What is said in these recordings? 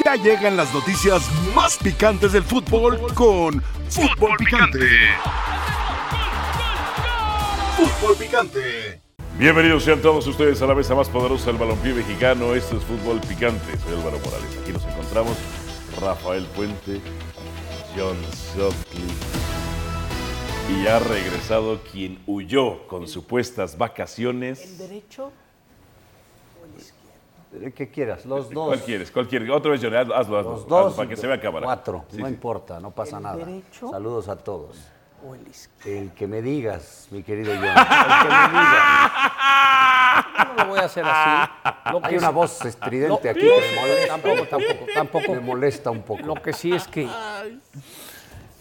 Ya llegan las noticias más picantes del fútbol con Fútbol Picante. Fútbol Picante. Bienvenidos sean todos ustedes a la mesa más poderosa del balompié mexicano. Esto es Fútbol Picante. Soy Álvaro Morales. Aquí nos encontramos Rafael Puente, John Sutcliffe. Y ha regresado quien huyó con supuestas vacaciones. derecho? ¿Qué quieras? Los dos. ¿Cuál quieres? ¿Cuál quieres? Otra vez, John. Hazlo, hazlo, hazlo, Los hazlo dos. para que se vea cámara. Cuatro. Sí, no sí. importa, no pasa ¿El nada. derecho? Saludos a todos. ¿O el izquierdo? El que me digas, mi querido John. El que me digas. No lo voy a hacer así. Lo Hay que una voz estridente aquí que me molesta. Tampoco, tampoco, tampoco. Me molesta un poco. Lo que sí es que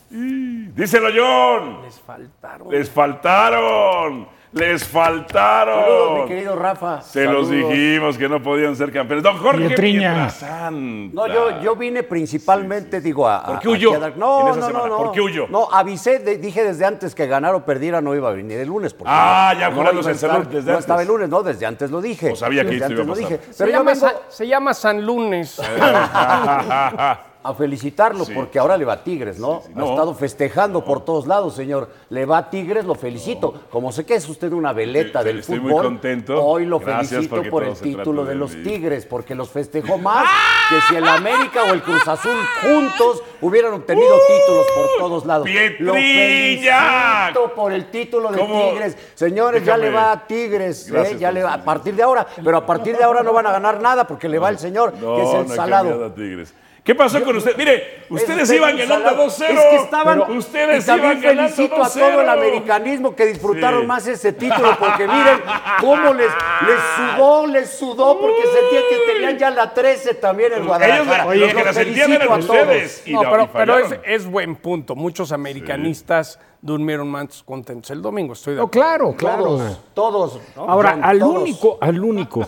Díselo, John. les faltaron. Les faltaron. Les faltaron. Saludos, mi querido Rafa. Se los dijimos que no podían ser campeones. Don Jorge. Pietrasanta. No, yo, yo vine principalmente, digo, a. ¿Por qué huyó a No, esa no, no, no. ¿Por qué huyó? No, avisé, de- dije desde antes que ganara o perdiera no iba a venir el lunes. Porque Ah, no- ya no estar- desde No antes. estaba el lunes, no, desde antes lo dije. O sabía que Desde esto iba a antes lo pasar. dije. se, Pero llama vengo se llama San Lunes. a felicitarlo Sí. porque ahora le va a Tigres, ¿no? sí. Ha No. estado festejando por todos lados, señor. Le va a Tigres, lo felicito. Como sé que es usted una veleta del estoy fútbol, muy contento. hoy lo Gracias, felicito por el título de de los. Tigres, porque los festejó más que si el América o el Cruz Azul juntos hubieran obtenido títulos por todos lados. Lo ¡Pietriña! felicito por el título de ¿Cómo? Tigres. Señores, ya le va a Tigres, ¿eh? Ya le va, a partir de ahora, pero a partir de ahora no van a ganar nada porque le va el señor, que es el salado. Tigres. ¿Qué pasó con usted? Mire, ustedes Es iban ganando salado. 2-0. Es que estaban. Pero ustedes y iban ganando felicito a 2-0. todo el americanismo que disfrutaron Sí. más ese título, porque miren cómo les, les sudó, les sudó, porque sentían que tenían ya la 13 también en Guadalajara. Ellos, los que la sentían eran felicito a todos. ustedes. Y No, no, pero, y pero es, buen punto. Muchos americanistas durmieron más contentos el domingo. Estoy de No, acuerdo. claro, claro. Todos, todos. ¿no? Ahora, John, al todos. único, al único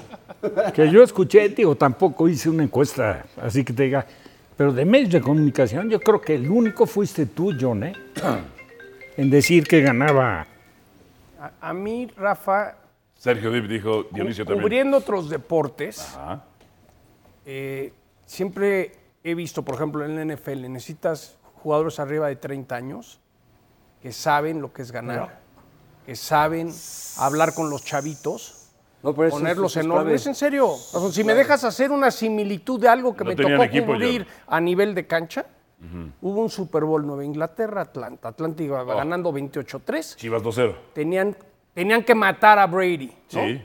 que yo escuché, digo, tampoco hice una encuesta, así que te diga, pero de medios de comunicación, yo creo que el único fuiste tú, John, ¿eh? En decir que ganaba. A, a mí, Rafa, Sergio Dip dijo, Dionisio también. cubriendo otros deportes, Ajá. eh, siempre he visto, por ejemplo, en la NFL, necesitas jugadores arriba de 30 años que saben lo que es ganar, que saben hablar con los chavitos, No, pero eso- ponerlos en orden. Es en serio. O sea, si me dejas hacer una similitud de algo que No me tocó equipo, cubrir a nivel de cancha, hubo un Super Bowl Nueva Inglaterra, Atlanta. Atlanta iba Oh. ganando 28-3. Chivas 2-0. Tenían, tenían que matar a Brady. ¿no? Sí.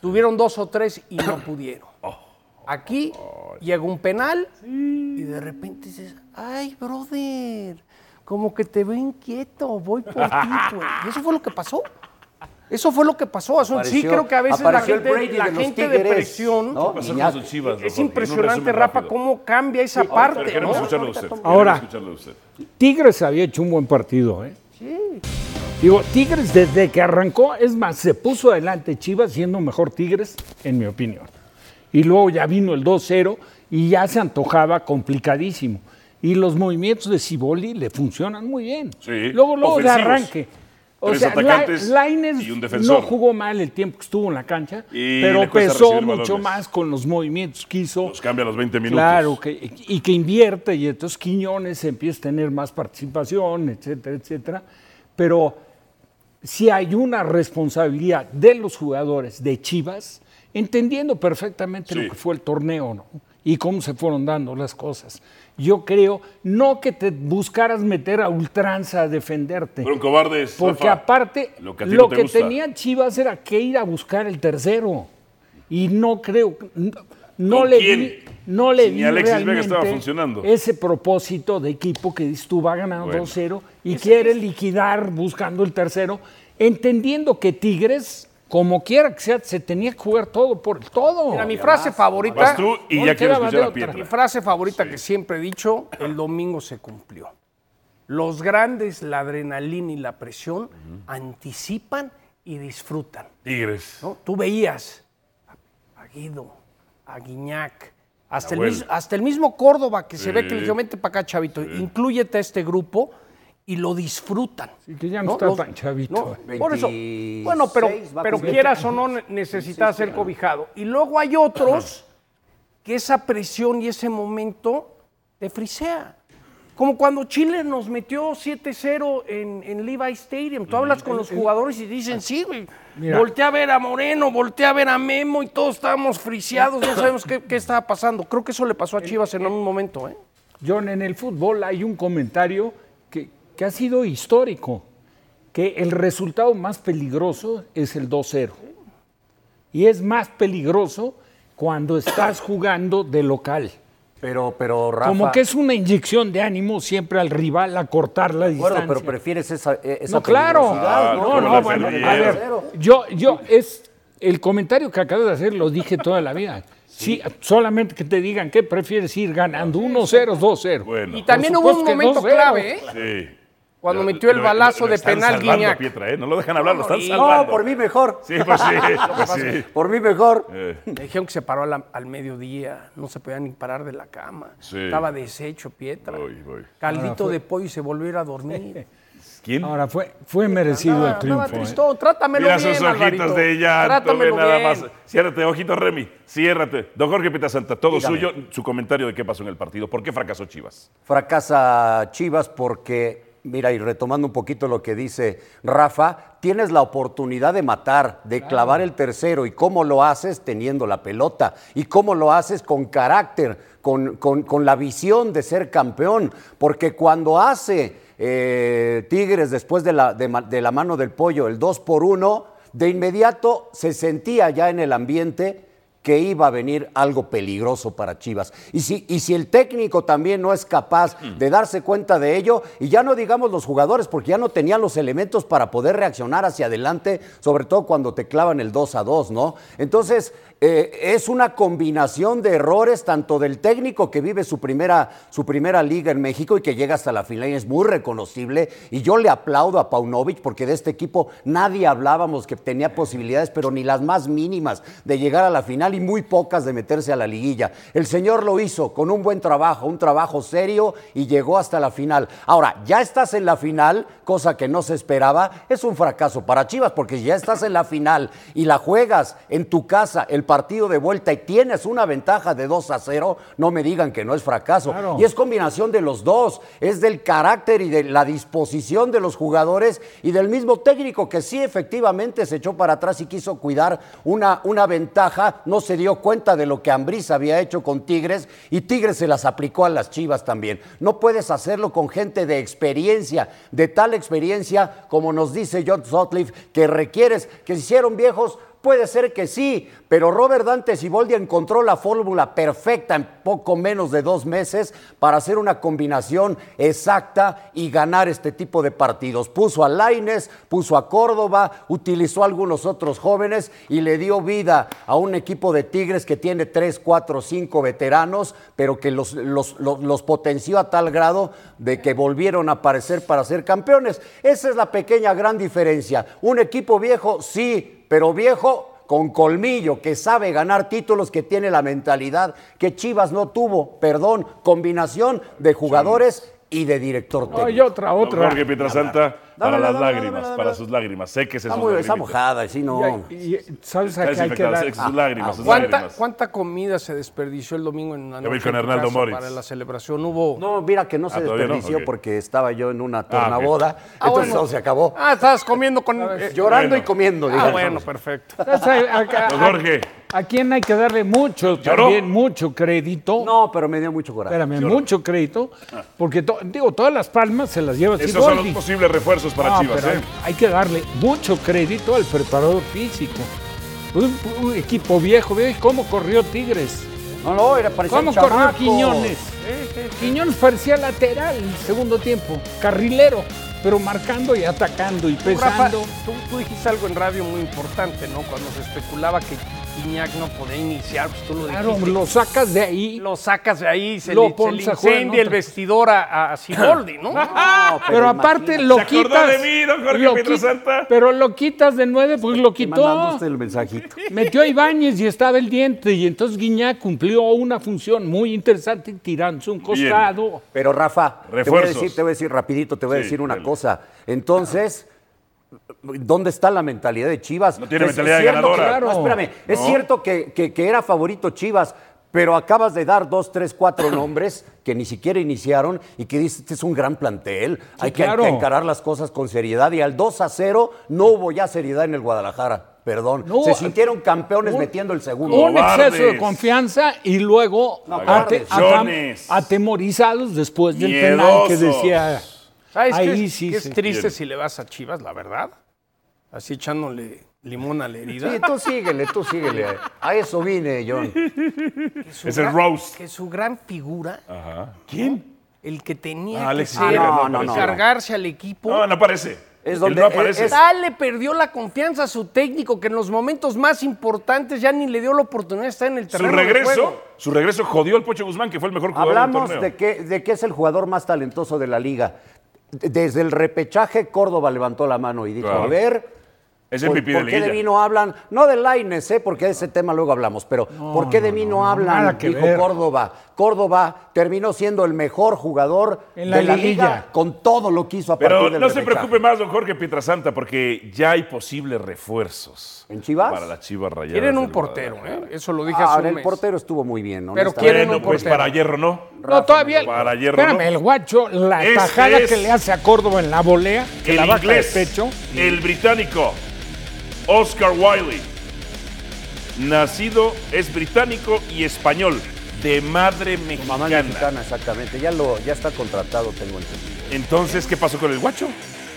Tuvieron dos o tres y no pudieron. Oh. Aquí llega un penal y de repente dices, ay, brother, como que te veo inquieto, voy por ti, güey. Y eso fue lo que pasó. Eso fue lo que pasó. Asun. sí, Apareció- creo que a veces la apareció gente, la de gente de Tigres, presión ¿no? Pasó Iñaki. con sus Chivas, don es impresionante, Rafa, rápido. cómo cambia esa parte. queremos ¿no? escucharlo usted. Ahora- Queremos escucharlo de usted. Tigres había hecho un buen partido, ¿eh? Digo, Tigres desde que arrancó, es más, se puso adelante Chivas siendo mejor Tigres, en mi opinión. Y luego ya vino el 2-0 y ya se antojaba complicadísimo. Y los movimientos de Ciboli le funcionan muy bien. Sí, Luego, luego de arranque. O Tres sea, atacantes La- Lainez y un defensor. no jugó mal el tiempo que estuvo en la cancha, Y pero pesó mucho más con los movimientos que hizo. Los cambia a los 20 minutos. Claro, que, y que invierte y entonces Quiñones empieza a tener más participación, etcétera, etcétera. Pero si hay una responsabilidad de los jugadores de Chivas, entendiendo perfectamente Sí. lo que fue el torneo ¿no? y cómo se fueron dando las cosas. Yo creo, no que te buscaras meter a ultranza a defenderte. Fueron cobardes. Porque Rafa. aparte, lo lo que, que, no te gusta. tenía Chivas era que ir a buscar el tercero. Y no creo, no, no ¿Con le quién? vi, no le Si ni vi Alexis Vega realmente estaba funcionando. ese propósito de equipo que dices tú va ganando Bueno. 2-0 y quiere liquidar buscando el tercero, entendiendo que Tigres, como quiera que sea, se tenía que jugar todo por todo. Mira, mi frase favorita. Vas tú y No ya quiero quedaba escuchar de a otra. Pietra. Mi frase favorita que siempre he dicho, el domingo se cumplió. Los grandes, la adrenalina y la presión anticipan y disfrutan. Tigres. ¿no? Tú veías a, Guido, a Guiñac, hasta el, Nahuel. mis- hasta el mismo Córdoba, que se ve Sí. que le dijo, vente para acá, chavito, inclúyete a este grupo y lo disfrutan. Sí, que ya no está tan chavito. no, por eso, 26 bueno, pero, pero quieras o no, ne- necesitas ser cobijado. Y luego hay otros que esa presión y ese momento te frisea. Como cuando Chile nos metió 7-0 en, en Levi Stadium. Tú hablas con los jugadores y dicen, sí, güey. Voltea a ver a Moreno, voltea a ver a Memo y todos estábamos friseados, no sabemos qué, qué estaba pasando. Creo que eso le pasó a Chivas en un momento, ¿eh? John, en el fútbol hay un comentario que, ha sido histórico, que el resultado más peligroso es el 2-0. Y es más peligroso cuando estás jugando de local. Pero, pero Rafa. Como que es una inyección de ánimo siempre al rival a cortar la de acuerdo, distancia. pero prefieres esa, eh, esa No, claro. peligrosidad, No, no, bueno, a ver, yo, yo, es el comentario que acabas de hacer, lo dije toda la vida. Sí, solamente que te digan que prefieres ir ganando 1-0, 2-0. Bueno. Y también hubo un momento 2-0. clave, ¿eh? Sí. Cuando metió el lo- balazo lo de penal Guiñac. Pietra, ¿eh? No lo dejan hablar, lo están No, salvando. No, por mí mejor. Sí, pues sí, pues sí. Por mí mejor. Eh, dijeron que se paró a la- al mediodía, no se podía ni parar de la cama. Sí. Estaba deshecho, Pietra. voy, voy. Caldito de pollo y se volvió a ir a dormir. ¿Quién? Ahora fue, fue merecido el triunfo. ¿eh? tristón. Trátamelo Mira bien, sus ojitos Alvarito. de ve Trátamelo nada bien. más. Ciérrate, ojito Remy, ciérrate. Don Jorge Pietrasanta, todo Dígame. suyo, su comentario de qué pasó en el partido. ¿Por qué fracasó Chivas? Fracasa Chivas porque, mira, y retomando un poquito lo que dice Rafa, tienes la oportunidad de matar, de clavar el tercero. ¿Y cómo lo haces? Teniendo la pelota. ¿Y cómo lo haces? Con carácter, con, con- con la visión de ser campeón. Porque cuando hace eh, Tigres después de la, de la mano del pollo el 2 por 1, de inmediato se sentía ya en el ambiente que iba a venir algo peligroso para Chivas. Y si, y si el técnico también no es capaz de darse cuenta de ello, y ya no digamos los jugadores, porque ya no tenían los elementos para poder reaccionar hacia adelante, sobre todo cuando te clavan el 2 a 2, ¿no? Entonces, eh, es una combinación de errores, tanto del técnico que vive su primera, su primera liga en México y que llega hasta la final y es muy reconocible. Y yo le aplaudo a Paunovic porque de este equipo nadie hablábamos que tenía posibilidades, pero ni las más mínimas de llegar a la final y muy pocas de meterse a la liguilla. El señor lo hizo con un buen trabajo, un trabajo serio y llegó hasta la final. Ahora, ya estás en la final, cosa que no se esperaba, es un fracaso para Chivas porque ya estás en la final y la juegas en tu casa el partido de vuelta y tienes una ventaja de 2 a 0, no me digan que no es fracaso. Claro. Y es combinación de los dos, es del carácter y de la disposición de los jugadores y del mismo técnico que sí efectivamente se echó para atrás y quiso cuidar una, una ventaja, no se dio cuenta de lo que Ambriz había hecho con Tigres y Tigres se las aplicó a las Chivas también. No puedes hacerlo con gente de experiencia, de tal experiencia como nos dice John Sutcliffe, que requieres, que se hicieron viejos, Puede ser que sí, pero Robert Dante Siboldi encontró la fórmula perfecta en poco menos de dos meses para hacer una combinación exacta y ganar este tipo de partidos. Puso a Laines, puso a Córdoba, utilizó a algunos otros jóvenes y le dio vida a un equipo de Tigres que tiene tres, cuatro, cinco veteranos, pero que los, los- potenció a tal grado de que volvieron a aparecer para ser campeones. Esa es la pequeña gran diferencia. Un equipo viejo, sí, pero viejo con colmillo, que sabe ganar títulos, que tiene la mentalidad que Chivas no tuvo, perdón, combinación de jugadores y de director técnico. Hay otra, otra. Jorge Pietrasanta, para las dámela, lágrimas, dámela, para sus lágrimas. Séquese Está, sus muy, está mojada, y sí, no. Y- y- ¿Sabes a Está qué hay que desinfectada, dar? sus lágrimas, sus ¿Cuánta, lágrimas. cuánta comida se desperdició el domingo en la Yo voy noche con en tu Hernando Moritz. Para la celebración hubo... No, mira que no se Ah, ¿todavía no? desperdició porque estaba yo en una Ah, tornaboda, Ah, entonces bueno. todo se acabó. Ah, estabas comiendo con... eh, Llorando bueno. y comiendo, ah, bueno, perfecto. ¿Sabes a- a- a- Don Jorge, ¿A quién hay que darle mucho, ¿Lloró? también mucho crédito? No, pero me dio mucho coraje. Espérame, mucho crédito, porque to- digo, todas las palmas se las lleva esos son los posibles refuerzos para No, Chivas. pero ¿eh? hay que darle mucho crédito al preparador físico. Un, un equipo viejo, ve cómo corrió Tigres. No, no, era parecía ¿Cómo corrió chamaco. Quiñones? Quiñones parecía lateral el segundo tiempo, carrilero, pero marcando y atacando y Rafa, pesando. tú, tú dijiste algo en radio muy importante, ¿no? Cuando se especulaba que Iñak no podía iniciar, pues tú lo Claro, dijiste. lo sacas de ahí. Lo sacas de ahí, se Lo le, se le incendia el vestidor a, a Siboldi, ¿no? No, Pero aparte lo ¿Se quitas. de mí, don Jorge lo Pietrasanta? Pero lo quitas de nueve, pues lo quitó. usted el mensajito. Metió a Ibáñez y estaba el diente. Y entonces Guiñac cumplió una función muy interesante tirándose un costado. Pero Rafa, te voy a decir, te voy a decir rapidito, te voy a Sí, decir una dale. cosa. Entonces, ¿dónde está la mentalidad de Chivas? No tiene Es- mentalidad cierto ganadora. que- no, espérame, es cierto que, que- que era favorito Chivas, Pero acabas de dar dos, tres, cuatro nombres que ni siquiera iniciaron y que dices, este es un gran plantel, hay, que, hay claro. que encarar las cosas con seriedad. Y al 2 a 0 no hubo ya seriedad en el Guadalajara, perdón. No, Se sintieron campeones un- metiendo el segundo. Un exceso de confianza y luego atemorizados después del penal que decía. ¿Sabes qué Ahí es, sí qué es triste Bien. si le vas a Chivas, la verdad? Así echándole limón a la herida. Sí, tú síguele, tú síguele. A eso vine, John. Su Es el gran- roast. Que su gran figura, Ajá. ¿Quién? el que tenía Ah, que Alexis ser, Vega, no, no, no. cargarse al equipo. No, no aparece. Es Él donde- no aparece. es- Tal le perdió la confianza a su técnico que en los momentos más importantes ya ni le dio la oportunidad de estar en el Su terreno de regreso, juego. su regreso jodió al Pocho Guzmán, que fue el mejor jugador Hablamos del torneo. de que, de que es el jugador más talentoso de la liga. Desde el repechaje, Córdoba levantó la mano y dijo, Claro. a ver, Es ¿por, de por qué de mí no hablan? No de Laines, ¿eh? porque de ese tema luego hablamos, pero ¿por qué de mí no, hablan? nada que dijo ver. Córdoba. Córdoba terminó siendo el mejor jugador En la de la liguilla. liga con todo lo que hizo a Pero partir del no se preocupe más, don Jorge Pietrasanta, porque ya hay posibles refuerzos. ¿En Chivas? Para las Chivas rayadas. Quieren un portero. ¿eh? Eso lo dije hace Ah, un el mes. portero estuvo muy bien, Pero honestamente. quieren Bueno, un pues portero. para hierro no. No, todavía. Para hierro, espérame, ¿no? el guacho, la tajada es- que le hace a Córdoba en la volea, que El la baja inglés, de pecho. el británico, Oscar Wiley. Nacido, es británico y español, de madre Mamá mexicana. mexicana, exactamente. Ya, lo, ya está contratado, tengo entendido. Entonces, ¿qué pasó con el guacho?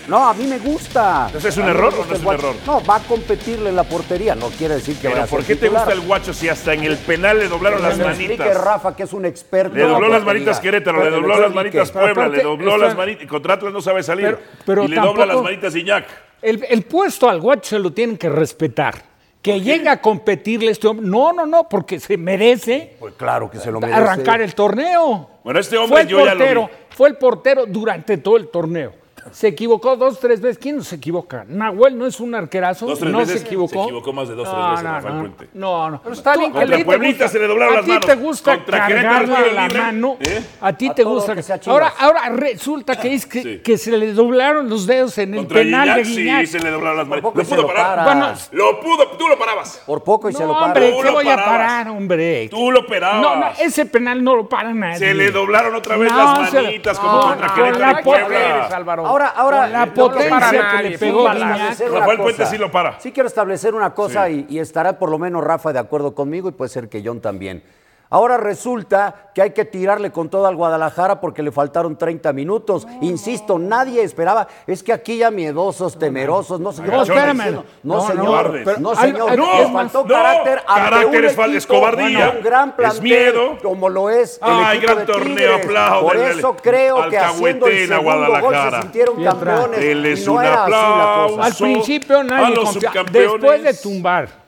No, a mí me gusta. Entonces, ¿es un error o no es un error? No, va a competirle en la portería. No quiere decir que vaya Pero a ¿por qué te gusta el guacho si hasta en el penal le doblaron Que las me manitas? Rafa, que es un experto. Le dobló las manitas Querétaro, le Que dobló las manitas Puebla, le dobló las manitas. Contra Atlas no sabe salir. Pero- y le dobla las manitas Iñak. El, el puesto al guacho se lo tienen que respetar. Que llegue a competirle este hombre. No, no, no, porque se merece Pues claro que se lo merece. arrancar el torneo. Bueno, este Fue hombre el yo ya lo portero, vi. fue el portero durante todo el torneo. Se equivocó dos, tres veces. ¿Quién no se equivoca? Nahuel no es un arquerazo. Dos, tres no veces se equivocó. se equivocó más de dos, tres No, veces no, Rafael no, Puente. No, no. Pero está bien que a Contra ti te Pueblita gusta- se le doblaron A las ti manos. te gusta Contra Querétaro cargarle la mano. ¿Eh? A ti A te gusta. que sea ahora, ahora resulta que es que, Sí. que se le doblaron los dedos en el Contra penal Guiñac, de Guiñac. sí, se le doblaron las poco Lo pudo lo parar. para. Bueno, Lo pudo, tú lo parabas. Por poco y se lo para. hombre, ¿qué lo voy a parar, hombre? Tú lo parabas. No, no, ese penal no lo para nadie. Se le doblaron otra vez las manitas como no, contra no, Querétaro Álvaro. Ahora, ahora. Con la no, no, potencia que le sí, pegó Rafael. Puente sí lo para. Sí quiero establecer una cosa Sí. y, y estará por lo menos Rafa de acuerdo conmigo y puede ser que John también. Ahora resulta que hay que tirarle con todo al Guadalajara porque le faltaron 30 minutos. Insisto, nadie esperaba. Es que aquí ya miedosos, temerosos, no señor. No, espérame. No, No, señor. no, pero- no, señor. No, Les faltó no, carácter carácter es es cobardía, un gran es plantel miedo. como lo es el Ay, gran de torneo, aplaudan, Por eso creo que haciendo el segundo gol se Guadalajara. sintieron campeones Denles y no un era así la aplauso. cosa. Al principio a nadie los. Después de tumbar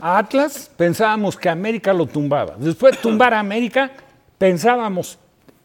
Atlas, pensábamos que América lo tumbaba. Después de tumbar a América, pensábamos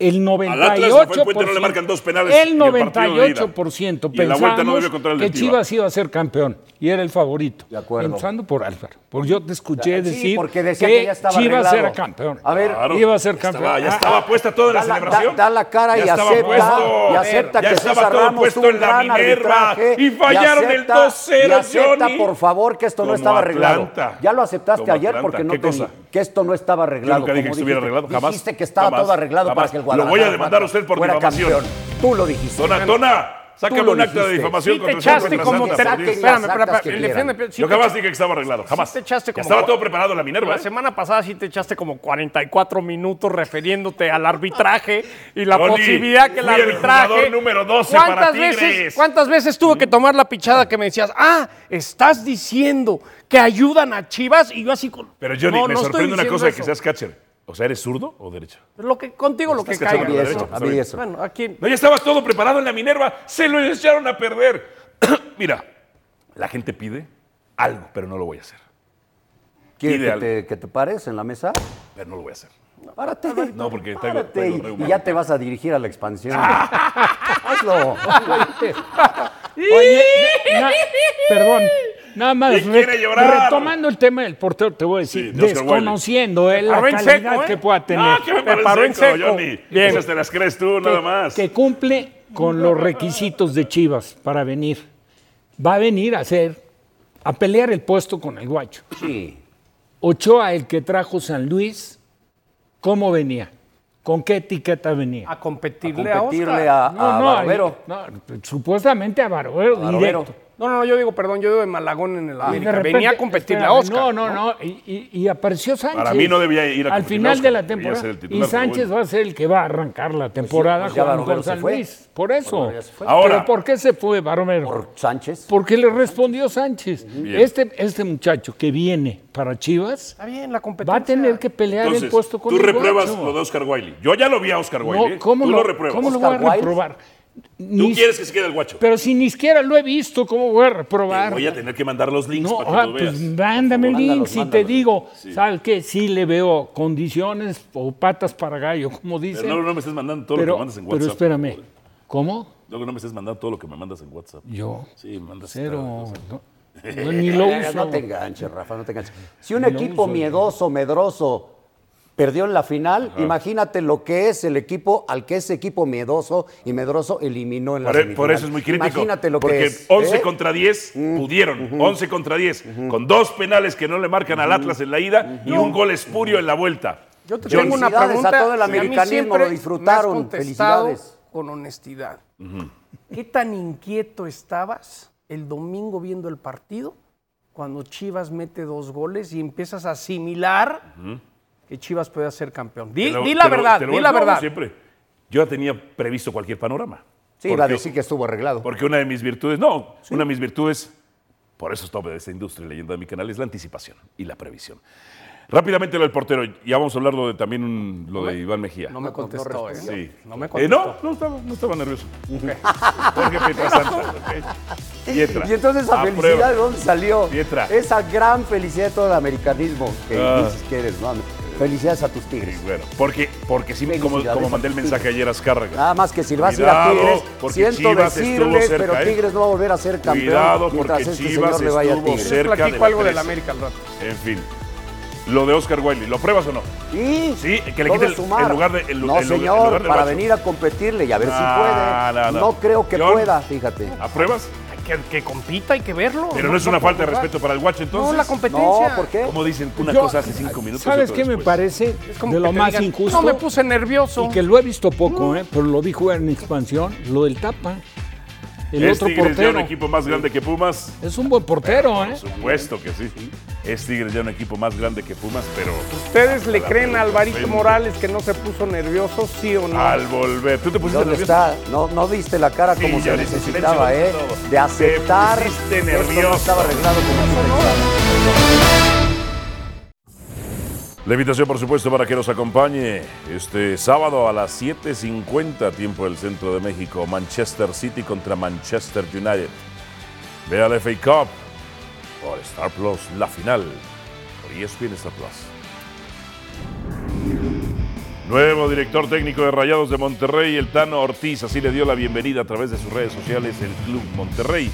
el 98%. Al Atlas, Rafael Puente no le marcan dos penales el en el partido de ida. 98% Y en la vuelta no que. Chivas iba a ser campeón y era el favorito. De acuerdo. Empezando por Álvaro. Porque yo te escuché Sí, decir porque decía que ya estaba Chivas arreglado. era campeón. A ver, Claro. iba a ser campeón. estaba- ya Ah, estaba puesta toda la la, celebración. da- da la cara Ya y estaba acepta, puesto. y acepta Ya que estaba César todo Ramos puesto en la gran Minerva. Y fallaron el acepta- 2-0, y acepta, Johnny. por favor, que esto no estaba arreglado. Ya lo aceptaste ayer porque no ¿Qué te- cosa? Que esto no estaba arreglado. Yo nunca dije que estuviera dijiste. arreglado, jamás. Dijiste que estaba Jamás, todo arreglado jamás. para que el Lo voy a Guadalajara demandar a usted por fuera difamación. campeón. Tú lo dijiste. Tona, Tona, sácame un acta de difamación Sí te contra señor echaste como... Te- Espérame, espérame, Yo te- jamás dije que estaba arreglado, jamás. te echaste como estaba todo preparado en la Minerva. La ¿eh? semana pasada sí te echaste como 44 minutos refiriéndote al arbitraje y la posibilidad que el arbitraje. número 12 ¿Cuántas para veces, Tigres? ¿Cuántas veces tuve que tomar la pichada que me decías, ah, estás diciendo que ayudan a Chivas? Y yo así con. Pero Johnny, No, me sorprende una cosa de que seas catcher. O sea, ¿eres zurdo o derecho? Lo que, contigo lo que caiga. A mí derecha, eso, a mí eso. Bueno, aquí. No, ya estaba todo preparado en la Minerva. Se lo echaron a perder. Mira, la gente pide algo, pero no lo voy a hacer. ¿Quieres que te, que te pares en la mesa? Pero no lo voy a hacer. Párate. No, porque tengo- Párate tengo y- ya te vas a dirigir a la expansión. Hazlo. Oye, na- perdón, nada más. Retomando el tema del portero, te voy a decir, Sí, desconociendo eh, la calidad seco, ¿eh? que pueda tener, No, que me paró en seco, seco. Johnny. Bien. Esas te las crees tú, nada más. que cumple con los requisitos de Chivas para venir. Va a venir a hacer, a pelear el puesto con el guacho. Sí. Ochoa, el que trajo San Luis, ¿cómo venía? ¿Con qué etiqueta venía? A competirle a, competirle Oscar. a, a Barbero. no, supuestamente a Barbero, Barbero. directo. No, no, no, yo digo, perdón, yo digo de Malagón en el América. repente- Venía a competirle a espérame, Oscar. No, no, no. Y, y- y apareció Sánchez. Para mí no debía ir a Al final de la temporada. ser el y Sánchez bueno. va a ser el que va a arrancar la temporada pues ya jugando Barbero con se San fue. Luis. Por eso. Ahora- ¿Pero por qué se fue Barbero? Por Sánchez. Porque le respondió Sánchez. Este, este muchacho que viene para Chivas Está bien, la competencia. va a tener que pelear Entonces, el puesto con tú el repruebas Guacho. lo de Oscar Wiley. Yo ya lo vi a Oscar Wiley. No. ¿cómo tú lo, lo repruebas. ¿Cómo lo voy a reprobar? Tú Ni- quieres que se quede el guacho. Pero si ni siquiera lo he visto, ¿cómo voy a Te reprobar? voy a tener que mandar los links No, para que ah, lo pues mándame el link. Si te digo, ¿sabes qué? Sí le veo condiciones o patas para gallo, como dicen. Pero no, no me estés mandando todo lo pero, que mandas en pero WhatsApp. espérame, ¿cómo? Luego no me estés mandando todo lo que me mandas en WhatsApp. Yo, Sí, mandas cero. no, no, ni lo uso. No te enganches, Rafa, no te enganches. Si un equipo miedoso, medroso, perdió en la final, imagínate lo que es el equipo al que ese equipo miedoso y medroso eliminó en la Por, e- semifinal. por eso es muy crítico. Imagínate lo porque que es. 11 ¿eh? contra 10 pudieron. 11 contra 10. Con dos penales que no le marcan al Atlas en la ida y un gol espurio en la vuelta. Yo te tengo una Felicidades pregunta. a todo el americanismo, lo disfrutaron. Felicidades. Con honestidad. ¿Qué tan inquieto estabas el domingo viendo el partido cuando Chivas mete dos goles y empiezas a asimilar que Chivas puede ser campeón? Di, Te lo- di la lo- verdad, lo di la verdad. Siempre. Yo ya tenía previsto cualquier panorama. Sí, iba a decir que estuvo arreglado. Porque una de mis virtudes, no, una de mis virtudes, por eso estoy de esta industria leyenda de mi canal, es la anticipación y la previsión. Rápidamente lo del portero, ya vamos a hablar lo de, también un- lo de Iván Mejía. No me contestó, ¿eh? Sí. No me Eh, contestó. no, no estaba, no estaba nervioso. Jorge Pietrasanta, ok. Pietra. Y entonces esa aprueba. felicidad, ¿de dónde salió? Pietra. Esa gran felicidad de todo el americanismo que Ah. dices que eres, ¿no? Felicidades a tus tigres. Sí, bueno, porque, porque sí, como, como mandé el mensaje ayer a Azcárraga. Nada más que si vas a ir a Tigres, siento Chivas estuvo decirles, cerca, pero ¿eh? Tigres no va a volver a ser campeón Cuidado, mientras porque este Chivas señor le vaya a estuvo Tigres. cerca. de Platico la algo del 13. América al rato. En fin. Lo de Oscar Wiley, ¿lo pruebas o no? Sí, Sí, que le quite el- lugar de- en lu- no, señor, lugar para Bacho. venir a competirle y a ver si No, puede. no, No, no. creo que John. pueda, fíjate. ¿Apruebas? Que, que compita, hay que verlo. Pero no, es una falta de respeto para el guacho, No, entonces. la competencia. No, ¿por qué? Como dicen una Yo- cosa hace cinco minutos. ¿Sabes qué me parece Es como de lo más digan, injusto? No, me puse nervioso. Y que lo he visto poco, ¿eh? pero lo vi jugar en expansión, lo del Tapa. El ¿Es otro Tigres ya un equipo más grande que Pumas? Es un buen portero, ¿eh? Por supuesto que sí. Es Tigres ya un equipo más grande que Pumas, pero ¿Ustedes le creen a Alvarito frente. Morales que no se puso nervioso, sí o no? al volver. ¿Tú te pusiste ¿Dónde nervioso? está? No, no viste la cara Sí, como se necesitaba, ¿eh? De aceptar Te pusiste que esto no nervioso. estaba arreglado como pensabas. La invitación, por supuesto, para que nos acompañe este sábado a las 7.50, tiempo del centro de México, Manchester City contra Manchester United. Vea la FA Cup por Star Plus, la final, por ESPN Star Plus. Nuevo director técnico de Rayados de Monterrey, el Tano Ortiz, así le dio la bienvenida a través de sus redes sociales el Club Monterrey.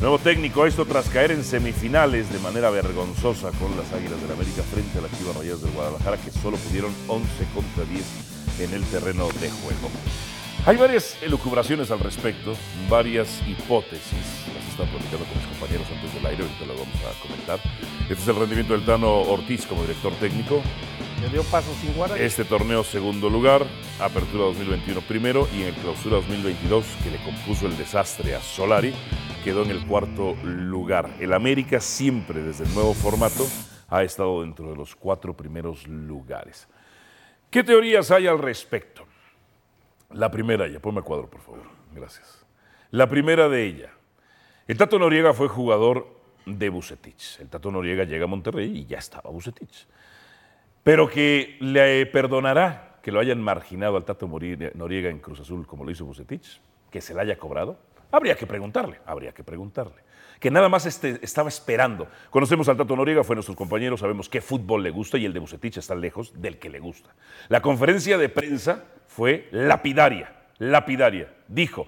Nuevo técnico, esto tras caer en semifinales de manera vergonzosa con las Águilas del América frente a las Chivas Rayadas del Guadalajara, que solo pudieron 11 contra 10 en el terreno de juego. Hay varias elucubraciones al respecto, varias hipótesis. Las están platicando con mis compañeros antes del aire, ahorita las vamos a comentar. Este es el rendimiento del Tano Ortiz como director técnico. Dio paso sin. Este torneo segundo lugar, Apertura 2021 primero y en el Clausura 2022 que le compuso el desastre a Solari, quedó en el cuarto lugar. El América siempre desde el nuevo formato ha estado dentro de los cuatro primeros lugares. ¿Qué teorías hay al respecto? La primera, ya ponme cuadro por favor, gracias. La primera de ella. El Tato Noriega fue jugador de Bucetich. El Tato Noriega llega a Monterrey y ya estaba Bucetich pero que le perdonará que lo hayan marginado al Tato Noriega en Cruz Azul como lo hizo Bucetich, que se la haya cobrado. Habría que preguntarle, habría que preguntarle. Que nada más este- estaba esperando. Conocemos al Tato Noriega, fue nuestro compañero, sabemos qué fútbol le gusta y el de Bucetich está lejos del que le gusta. La conferencia de prensa fue lapidaria, lapidaria. Dijo,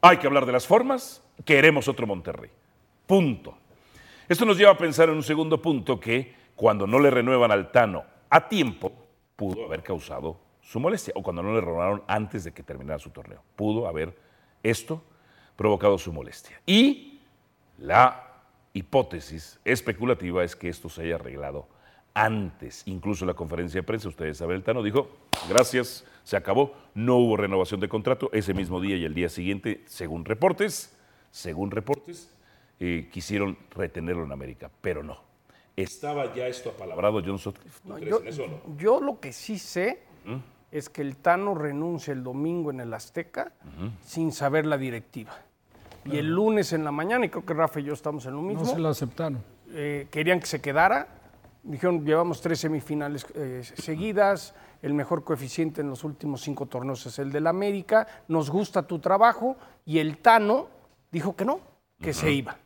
hay que hablar de las formas, queremos otro Monterrey. Punto. Esto nos lleva a pensar en un segundo punto que cuando no le renuevan al Tano a tiempo, pudo haber causado su molestia, o cuando no le renovaron antes de que terminara su torneo, pudo haber esto provocado su molestia. Y la hipótesis especulativa es que esto se haya arreglado antes, incluso la conferencia de prensa, ustedes saben, el Tano dijo, gracias, se acabó, no hubo renovación de contrato, ese mismo día y el día siguiente, según reportes, según reportes, eh, quisieron retenerlo en América, pero no. ¿Estaba ya esto apalabrado, John Sutcliffe? ¿Tú No, crees yo, en eso o no? yo lo que sí sé ¿Mm? es que el Tano renuncia el domingo en el Azteca sin saber la directiva. Y el lunes en la mañana, y creo que Rafa y yo estamos en lo mismo, No se lo aceptaron. eh, querían que se quedara. Dijeron, llevamos tres semifinales eh, seguidas, el mejor coeficiente en los últimos cinco torneos es el del América, nos gusta tu trabajo, y el Tano dijo que no, que se iba.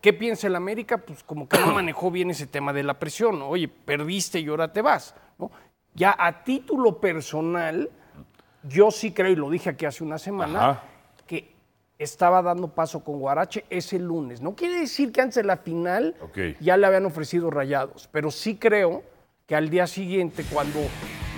¿Qué piensa el América? Pues como que no manejó bien ese tema de la presión. ¿no? Oye, perdiste y ahora te vas. ¿no? Ya a título personal, yo sí creo, y lo dije aquí hace una semana, Ajá. que estaba dando paso con Guarache ese lunes. No quiere decir que antes de la final ya le habían ofrecido rayados, pero sí creo que al día siguiente, cuando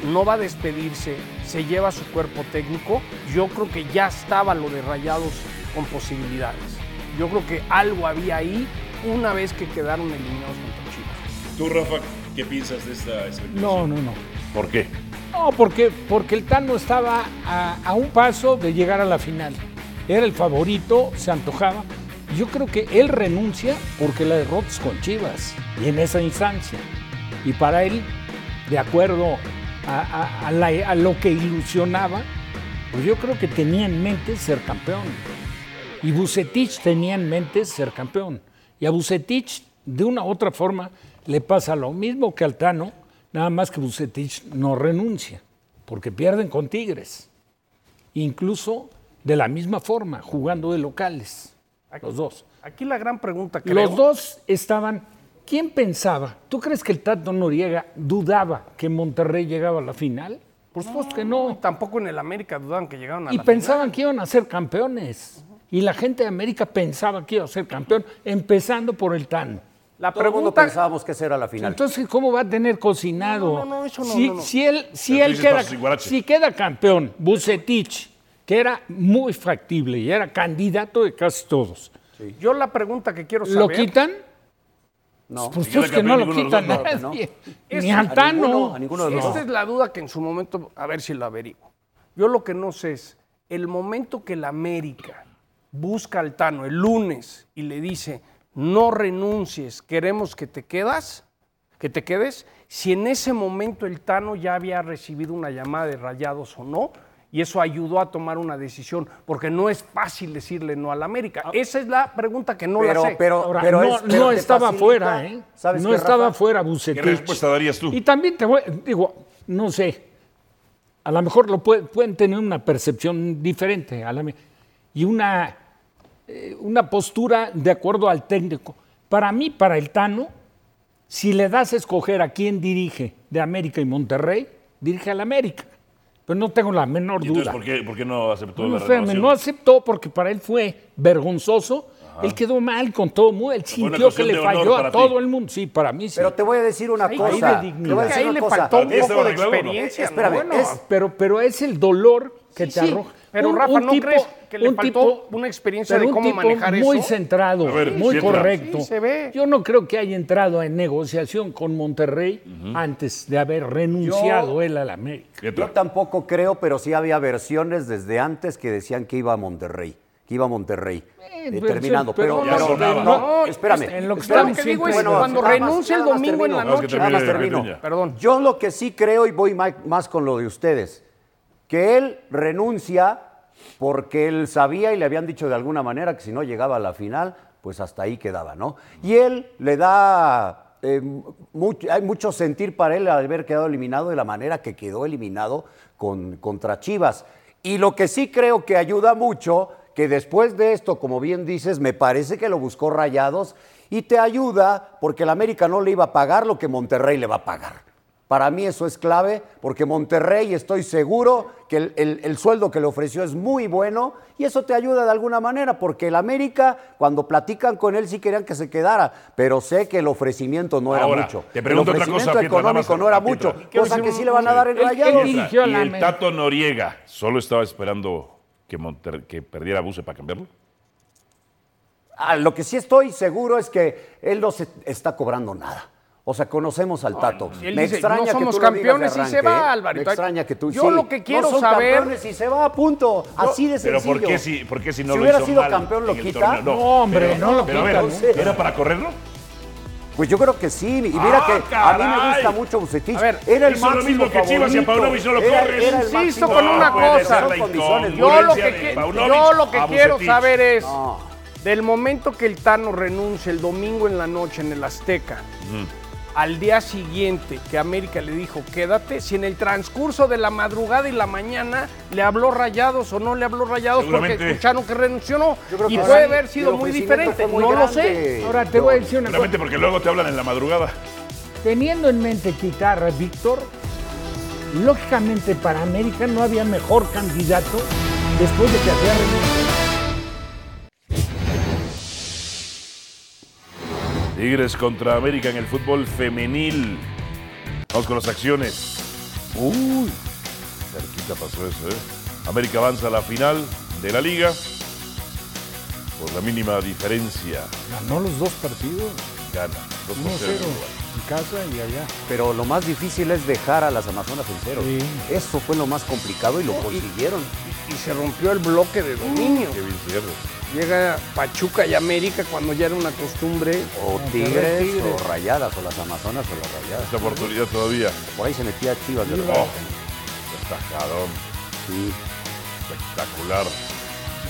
no va a despedirse, se lleva su cuerpo técnico, yo creo que ya estaba lo de rayados con posibilidades. Yo creo que algo había ahí una vez que quedaron eliminados contra Chivas. ¿Tú, Rafa, qué piensas de esta especulación? No, no, no. ¿Por qué? No, porque, porque el Tano estaba a, a un paso de llegar a la final. Era el favorito, se antojaba. Yo creo que él renuncia porque la derrota es con Chivas y en esa instancia. Y para él, de acuerdo a, a- a la- a lo que ilusionaba, pues yo creo que tenía en mente ser campeón. Y Bucetich tenía en mente ser campeón. Y a Bucetich, de una u otra forma, le pasa lo mismo que al Tano, nada más que Bucetich no renuncia, porque pierden con Tigres. Incluso de la misma forma, jugando de locales, los dos. Aquí la gran pregunta que Los dos estaban. ¿Quién pensaba? ¿Tú crees que el Tato Noriega dudaba que Monterrey llegaba a la final? Por supuesto que no. Tampoco en el América dudaban que llegaron a Y la pensaban que iban a ser campeones. Y la gente de América pensaba que iba a ser campeón, empezando por el Tano. La Todo mundo pregunta, pensábamos que esa era la final. Entonces, ¿cómo va a tener cocinado? No, no, no, eso no, si, no, no. si él, si él queda, si campeón, Bucetich, que era muy factible y era candidato de casi todos, yo la pregunta que quiero saber... ¿lo quitan? No. Pues Si es que no lo quitan dos, no, Ni a al Tano. ninguno- a ninguno de los Esta dos. es la duda que en su momento, a ver si la averiguo. Yo lo que no sé es, el momento que la América busca al Tano el lunes y le dice, no renuncies, queremos que te quedas, que te quedes, si en ese momento el Tano ya había recibido una llamada de rayados o no, y eso ayudó a tomar una decisión, porque no es fácil decirle no a la América. Esa es la pregunta que no Pero- la sé. pero- Ahora, pero no, es- pero no te estaba facilita, fuera, ¿eh? ¿sabes No qué, estaba Rafa? fuera Bucetich. ¿Qué respuesta darías tú? Y también te voy, digo, no sé, a lo mejor lo puede- pueden tener una percepción diferente a la mía y una, eh, una postura de acuerdo al técnico. Para mí, para el Tano, si le das a escoger a quién dirige de América y Monterrey, dirige al América. Pero no tengo la menor ¿Y entonces duda. por qué, por qué no aceptó No, la renovación? no aceptó porque para él fue vergonzoso. Él quedó mal con todo el mundo. Él sintió que le falló a ti. todo el mundo. Sí, para mí sí. Pero te voy a decir una Ahí- cosa. ahí de te voy a decir ahí una le cosa. faltó un ¿Para ti estaba poco de no? experiencia. ¿no? Espérame, Bueno, es- pero, pero es el dolor que Sí, te sí, pero, Rafa, ¿no crees que le faltó una experiencia de un cómo tipo manejar muy eso? centrado, A ver, muy correcto. Sí, se ve. Yo no creo que haya entrado en negociación con Monterrey antes de haber renunciado él a la América. Yo tampoco creo, pero sí había versiones desde antes que decían que iba a Monterrey. Que iba a Monterrey. eh, pero- terminando. Pero, no, No, espérame. en lo que espérame. Que digo es, Bueno, cuando renuncia el domingo en la que noche... termine, Nada más termino. termine. Perdón. Yo lo que sí creo, y voy más con lo de ustedes, que él renuncia porque él sabía y le habían dicho de alguna manera que si no llegaba a la final, pues hasta ahí quedaba, ¿no? Y él le da, eh, mucho- hay mucho sentir para él al haber quedado eliminado de la manera que quedó eliminado con, contra Chivas. Y lo que sí creo que ayuda mucho, que después de esto, como bien dices, me parece que lo buscó Rayados y te ayuda porque el América no le iba a pagar lo que Monterrey le va a pagar. Para mí eso es clave porque Monterrey estoy seguro que el, el- el sueldo que le ofreció es muy bueno y eso te ayuda de alguna manera porque el América cuando platican con él sí querían que se quedara, pero sé que el ofrecimiento no era mucho. te pregunto el otra cosa, ofrecimiento Pietra, nada más, económico no era Pietra. mucho, cosa que sí le van a dar en Rayados. dirigió- Dirigió a ¿Y la el. Tato Noriega solo estaba esperando que, Monter- que perdiera Buse para cambiarlo? Ah, lo que sí estoy seguro es que él no se está cobrando nada. O sea, conocemos al Tato. Y él me dice, extraña no que somos tú lo digas de campeones y se va, ¿eh? Álvaro. Me extraña que tú Yo sí, lo que quiero no son saber- campeones y se va, punto. Así de Pero sencillo. ¿por qué si, por qué si no Si lo hubiera hizo sido mal campeón, ¿lo quita? No, hombre, pero- no lo pero a quita, ver, ¿no? ¿Era para correrlo? Pues yo creo que sí. Y mira ¡Ah, que a mí me caray! gusta mucho Bucetich. A ver, era el hizo lo máximo mismo que Chivas y a. Paunovic no lo corres. Insisto con una cosa. Yo lo que, yo lo que quiero Bucetich. saber es, No. del momento que el Tano renuncia el domingo en la noche en el Azteca, al día siguiente que América le dijo quédate, si en el transcurso de la madrugada y la mañana le habló Rayados o no le habló Rayados porque escucharon que renunció, no. Y que puede sí. haber sido muy diferente, muy no lo sé. Ahora te voy a decir una cosa. Porque luego te hablan en la madrugada. Teniendo en mente quitar a Víctor, lógicamente para América no había mejor candidato después de que había renunciado. Tigres contra América en el fútbol femenil. Vamos con las acciones. Uy, cerquita pasó eso, ¿eh? América avanza a la final de la liga por la mínima diferencia. Ganó los dos partidos, Gana 2 por 1-0, 0. en casa y allá. Pero lo más difícil es dejar a las Amazonas en cero. Sí. Eso fue lo más complicado y lo consiguieron. Y se rompió el bloque de dominio. Qué bien. Llega Pachuca y América cuando ya era una costumbre. O Tigres, Tigres. o Rayadas, o las Amazonas, o las Rayadas. Esta oportunidad todavía. Por ahí se metía Chivas de Oh, repente. espectacularón. Sí. Espectacular.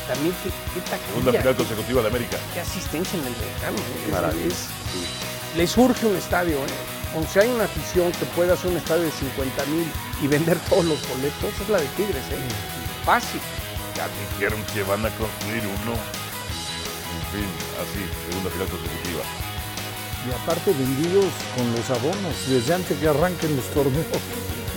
También qué, qué Segunda final consecutiva de América. qué asistencia en el mexicano. ¿eh? Qué maravilla. Es- le surge un estadio, ¿eh? Aunque si hay una afición que pueda hacer un estadio de 50 mil y vender todos los boletos, es la de Tigres, ¿eh? Fácil. Ya dijeron que van a construir uno. En fin, así, segunda final consecutiva. Y aparte vendidos con los abonos desde antes que arranquen los torneos.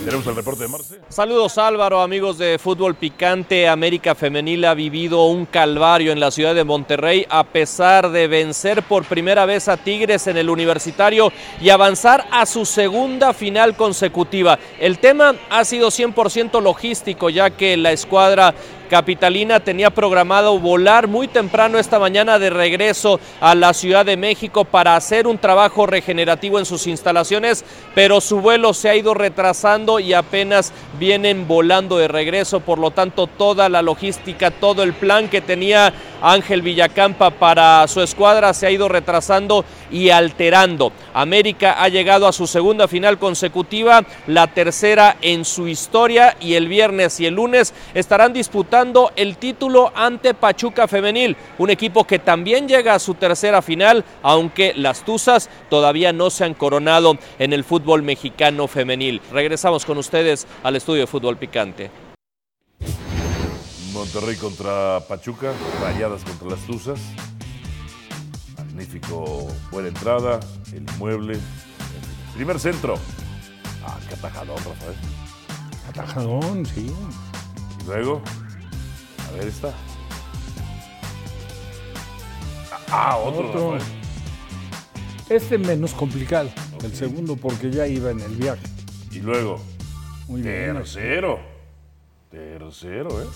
Tenemos el reporte de Marce. Saludos Álvaro, amigos de Fútbol Picante. América Femenil ha vivido un calvario en la ciudad de Monterrey a pesar de vencer por primera vez a Tigres en el universitario y avanzar a su segunda final consecutiva. El tema ha sido 100% logístico ya que la escuadra capitalina tenía programado volar muy temprano esta mañana de regreso a la Ciudad de México para hacer un trabajo regenerativo en sus instalaciones, pero su vuelo se ha ido retrasando y apenas vienen volando de regreso, por lo tanto toda la logística, todo el plan que tenía Ángel Villacampa para su escuadra se ha ido retrasando y alterando. América ha llegado a su segunda final consecutiva, la tercera en su historia y el viernes y el lunes estarán disputando el título ante Pachuca Femenil, un equipo que también llega a su tercera final, aunque las Tuzas todavía no se han coronado en el fútbol mexicano femenil. Regresamos con ustedes al estudio de Fútbol Picante. Monterrey contra Pachuca, Rayadas contra las Tuzas. Magnífico, buena entrada, el mueble. Primer centro. Ah, qué atajadón, Rafael. Atajadón, sí. Y luego, a ver esta. Ah, otro, Otro. Rafael. Este menos complicado, el segundo porque ya iba en el viaje. Y luego, Muy bien. tercero. Tercero, ¿eh?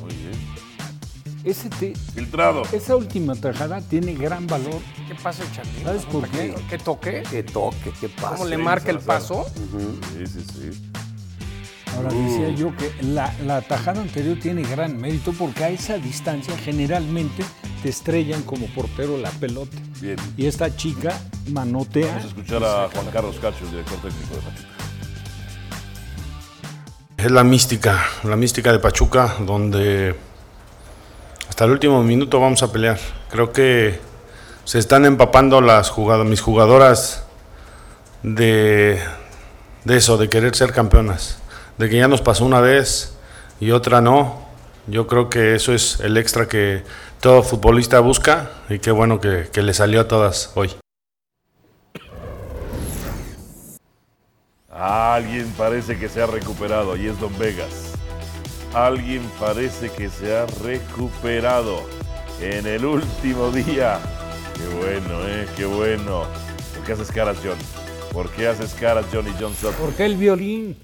Muy bien. Ese te- Filtrado. esa última tajada tiene gran valor. ¿Qué pasa, Charlie? ¿Sabes por qué? ¿Qué toque? Qué toque, qué pase. ¿Cómo le marca el paso? Sí, sí, sí. Ahora decía yo que la, la tajada anterior tiene gran mérito porque a esa distancia generalmente te estrellan como portero la pelota. Bien. Y esta chica manotea. Vamos a escuchar a Juan Carlos Cacho, el director técnico de Pachuca. Es la mística, la mística de Pachuca, donde hasta el último minuto vamos a pelear. Creo que se están empapando las jugadoras, mis jugadoras de, de eso, de querer ser campeonas, de que ya nos pasó una vez y otra no. Yo creo que eso es el extra que todo futbolista busca y qué bueno que, que le salió a todas hoy. Alguien parece que se ha recuperado y es Don Vegas. Alguien parece que se ha recuperado en el último día. Qué bueno, eh, qué bueno. ¿Por qué haces caras, John? ¿Por qué haces caras, Johnny Johnson? ¿Por qué el violín?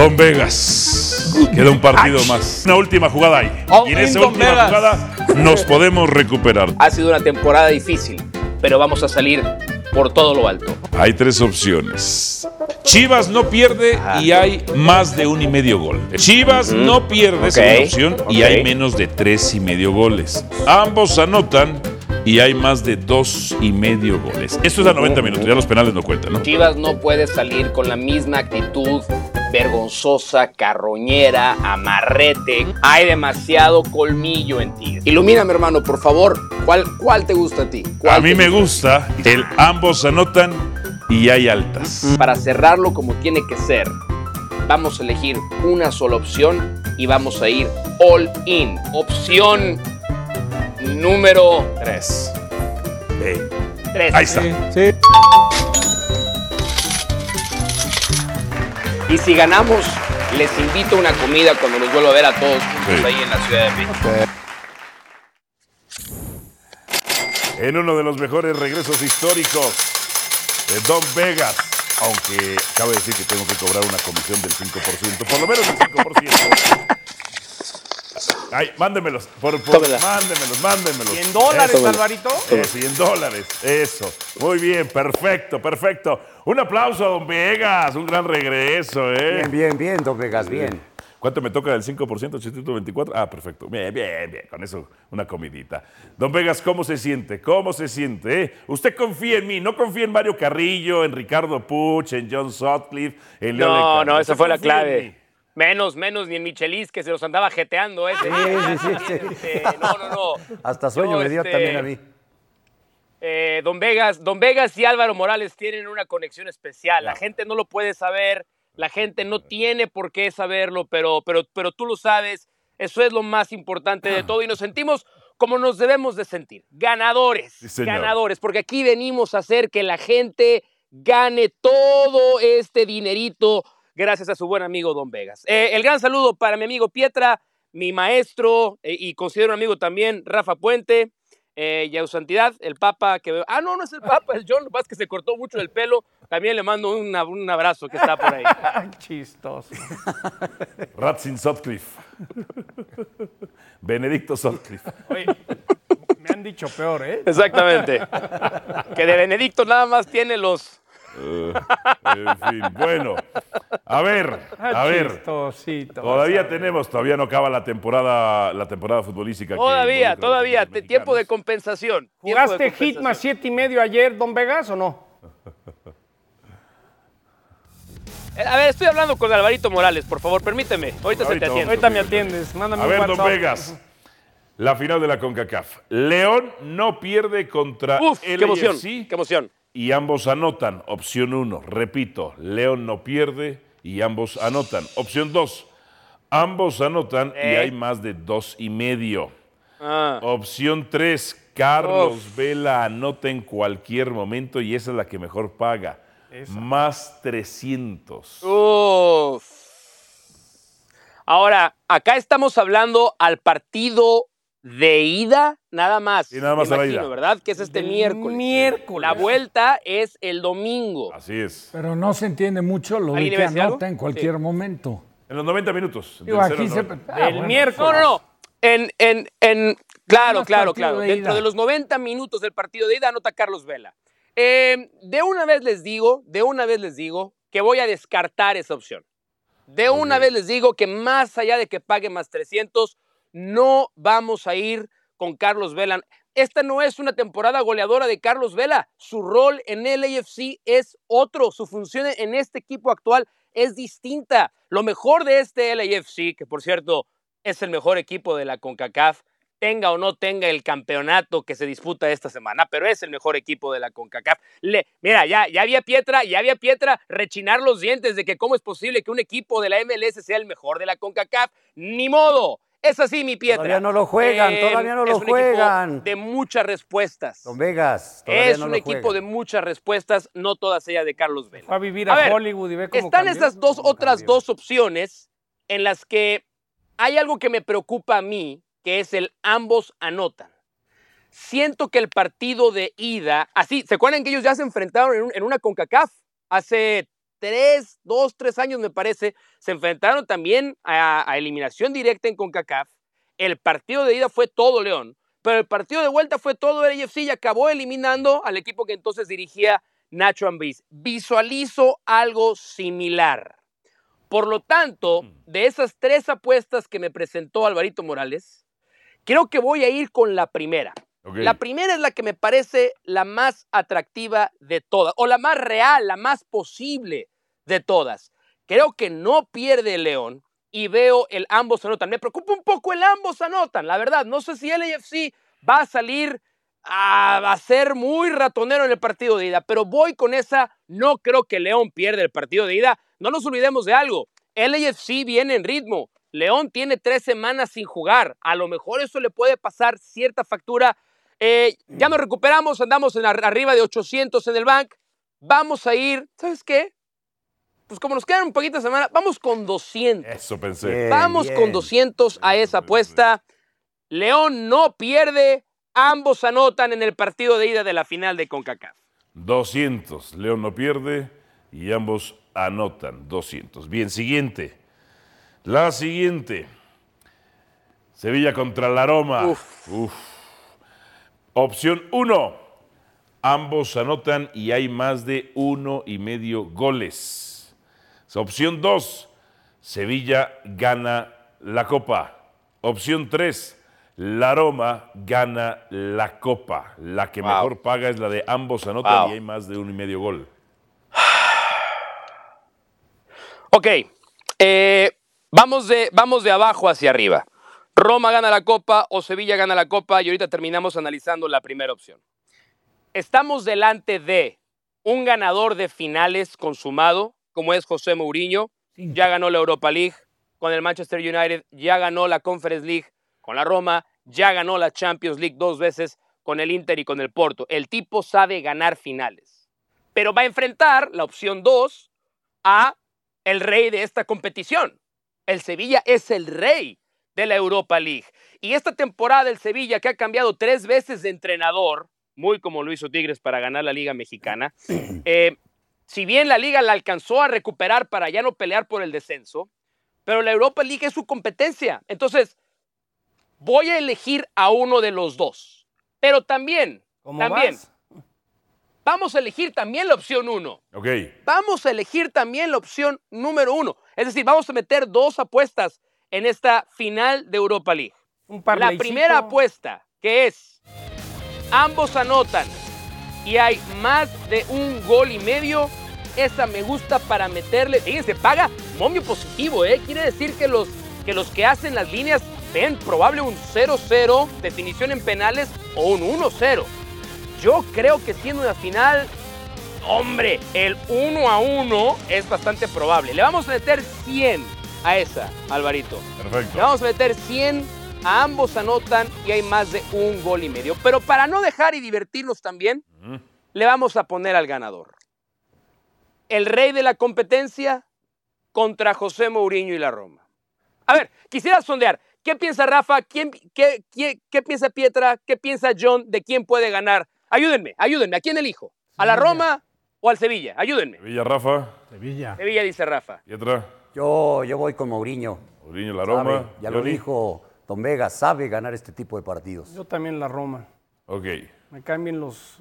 Don Vegas. Queda un partido más. Una última jugada ahí. Oh, y en esa última jugada nos podemos recuperar. Ha sido una temporada difícil, pero vamos a salir por todo lo alto. Hay tres opciones. Chivas no pierde y hay más de un y medio gol. Chivas no pierde, segunda opción, y hay menos de tres y medio goles. Ambos anotan y hay más de dos y medio goles. Esto es a 90 minutos, ya los penales no cuentan, ¿no? Chivas no puede salir con la misma actitud vergonzosa, carroñera, amarrete. Hay demasiado colmillo en ti. Ilumíname, hermano, por favor. ¿Cuál, cuál te gusta a ti? ¿Cuál A mí me gusta el ambos anotan y hay altas. Para cerrarlo como tiene que ser, vamos a elegir una sola opción y vamos a ir all in. Opción número Tres. Eh, 3. ahí está. Sí. Y si ganamos, les invito a una comida cuando los vuelva a ver a todos juntos Sí. ahí en la Ciudad de México. En uno de los mejores regresos históricos de Don Vegas. Aunque cabe decir que tengo que cobrar una comisión del 5%, por lo menos del 5%. Ay, mándemelos, por, por, Tómela. mándemelos, mándemelos. ¿Y en dólares, Eso, Alvarito? Y en dólares, eso. Muy bien, perfecto, perfecto. Un aplauso a Don Vegas, un gran regreso, ¿eh? Bien, bien, bien, don Vegas, bien. ¿Cuánto me toca del 5%, Instituto 24? Ah, perfecto. Bien, bien, bien. Con eso, una comidita. Don Vegas, ¿cómo se siente? ¿Cómo se siente? eh? Usted confía en mí, no confía en Mario Carrillo, en Ricardo Puch, en John Sutcliffe, en Leo No, no, esa fue la clave. Menos, menos ni en Michelis, que se los andaba jeteando ese. Sí, día. sí, sí, sí. Este, no, no, no. Hasta sueño Yo, me dio este, también a mí. Eh, Don Vegas, Don Vegas y Álvaro Morales tienen una conexión especial. La gente no lo puede saber, la gente no tiene por qué saberlo, pero, pero, pero tú lo sabes. Eso es lo más importante de todo y nos sentimos como nos debemos de sentir, ganadores, Sí, ganadores, porque aquí venimos a hacer que la gente gane todo este dinerito gracias a su buen amigo Don Vegas. Eh, el gran saludo para mi amigo Pietra, mi maestro eh, y considero amigo también Rafa Puente. Eh, y a su santidad, el Papa que veo. Ah, no, no es el Papa, es John. Lo que pasa es que se cortó mucho el pelo. También le mando un, un abrazo que está por ahí. Chistoso. Ratsin Sutcliffe. Benedicto Sutcliffe. Oye, me han dicho peor, ¿eh? Exactamente. Que de Benedicto nada más tiene los. En fin, bueno. A ver, a ver. Todavía tenemos, todavía no acaba la temporada, la temporada futbolística. que Todavía, todavía. Tiempo de compensación. ¿Jugaste hit más siete y medio ayer, Don Vegas, o no? Eh, A ver, estoy hablando con Alvarito Morales, por favor, permíteme. Ahorita se te atiende. Ahorita me atiendes. Mándame A un ver, Don. Vegas. La final de la CONCACAF. León no pierde contra Uf, el qué emoción, qué emoción. Y ambos anotan. Opción 1, repito, León no pierde y ambos anotan. Opción 2, ambos anotan y Eh. hay más de dos y medio. Ah, Opción 3, Carlos Vela anota en cualquier momento y esa es la que mejor paga. Más 300. uf. Ahora, acá estamos hablando al partido de ida, nada más. Sí, nada más me a la imagino, ida. ¿verdad? Que es este miércoles. miércoles. La vuelta es el domingo. Así es. Pero no se entiende mucho lo de ¿Alguien que iba a decir algo? anota en cualquier momento. En los 90 minutos. Digo, del cero aquí al se... 90. Ah, bueno. miércoles. No, no, no. En, en, en, claro, Más claro, partido claro. de Dentro ida. de los 90 minutos del partido de ida anota Carlos Vela. Eh, de una vez les digo, de una vez les digo que voy a descartar esa opción. De una vez les digo que más allá de que pague más 300, no vamos a ir con Carlos Vela. Esta no es una temporada goleadora de Carlos Vela. Su rol en el AFC es otro. Su función en este equipo actual es distinta. Lo mejor de este LAFC, que por cierto es el mejor equipo de la CONCACAF, tenga o no tenga el campeonato que se disputa esta semana, pero es el mejor equipo de la CONCACAF. Le, mira, ya, ya había Pietra, ya había Pietra rechinar los dientes de que cómo es posible que un equipo de la MLS sea el mejor de la CONCACAF. Ni modo. Es así, mi Pietra. Todavía no lo juegan, Eh, todavía no es lo un equipo juegan. de muchas respuestas. Don Vegas, todavía Es no un lo equipo juegan. de muchas respuestas, no todas ellas de Carlos Vela. Fue a vivir A a, ver, Hollywood y ve cómo Están cambió. esas dos ¿Cómo otras cambió? dos opciones en las que hay algo que me preocupa a mí, que es el ambos anotan. Siento que el partido de ida, así, ¿se acuerdan que ellos ya se enfrentaron en, un- en una CONCACAF hace tres, dos, tres años me parece, se enfrentaron también a, a eliminación directa en CONCACAF. El partido de ida fue todo León, pero el partido de vuelta fue todo el AFC y acabó eliminando al equipo que entonces dirigía Nacho Ambriz. Visualizo algo similar. Por lo tanto, de esas tres apuestas que me presentó Alvarito Morales, creo que voy a ir con la primera. La primera es la que me parece la más atractiva de todas, o la más real, la más posible de todas. Creo que no pierde el León y veo el ambos anotan. Me preocupa un poco el ambos anotan, la verdad. No sé si el AFC va a salir a, a ser muy ratonero en el partido de ida, pero voy con esa. No creo que León pierda el partido de ida. No nos olvidemos de algo. El AFC viene en ritmo. León tiene tres semanas sin jugar. A lo mejor eso le puede pasar cierta factura. Eh, ya nos recuperamos, andamos en arriba de 800 en el bank. Vamos a ir, ¿sabes qué? Pues como nos quedan un poquito de semana, vamos con 200. Eso pensé. Bien, Vamos bien. con 200 a esa apuesta. León no pierde. Ambos anotan en el partido de ida de la final de CONCACAF. 200. León no pierde y ambos anotan 200. Bien, siguiente. La siguiente. Sevilla contra la Roma. Uf. Opción 1. Ambos anotan y hay más de uno y medio goles. Opción 2. Sevilla gana la copa. Opción 3. La Roma gana la copa. La que Wow. mejor paga es la de ambos anotan Wow. y hay más de uno y medio gol. Ok, eh, vamos, de, vamos de abajo hacia arriba. Roma gana la copa o Sevilla gana la copa y ahorita terminamos analizando la primera opción. Estamos delante de un ganador de finales consumado, como es José Mourinho, ya ganó la Europa League con el Manchester United, ya ganó la Conference League con la Roma, ya ganó la Champions League dos veces con el Inter y con el Porto. El tipo sabe ganar finales, pero va a enfrentar la opción 2 a el rey de esta competición. El Sevilla es el rey de la Europa League. Y esta temporada el Sevilla, que ha cambiado tres veces de entrenador, muy como lo hizo Tigres para ganar la Liga Mexicana, eh, si bien la Liga la alcanzó a recuperar para ya no pelear por el descenso, pero la Europa League es su competencia. Entonces, voy a elegir a uno de los dos. Pero también, ¿Cómo también, vas? vamos a elegir también la opción uno vamos a elegir también la opción número uno. Es decir, vamos a meter dos apuestas en esta final de Europa League. Un La primera apuesta, que es ambos anotan y hay más de un gol y medio, esa me gusta para meterle. Fíjense, paga momio positivo, ¿eh? Quiere decir que los que, los que hacen las líneas ven probable un 0-0, definición en penales o un 1-0. Yo creo que siendo una final, hombre, el 1 a 1 es bastante probable. Le vamos a meter 100 a esa, Alvarito. Perfecto. Le vamos a meter 100, a ambos anotan y hay más de un gol y medio. Pero para no dejar y divertirnos también, le vamos a poner al ganador. El rey de la competencia contra José Mourinho y la Roma. A ver, quisiera sondear. ¿Qué piensa Rafa? ¿Quién, qué, qué- qué piensa Pietra? ¿Qué piensa John de quién puede ganar? Ayúdenme, ayúdenme. ¿A quién elijo? ¿A la Roma o al Sevilla? Ayúdenme. Sevilla, Rafa. Sevilla. Sevilla dice Rafa. Pietra. Yo, yo voy con Mourinho. Mourinho, la Sabe, Roma. ya lo dijo Don Vega, sabe ganar este tipo de partidos. Yo también la Roma. Ok. Me caen bien los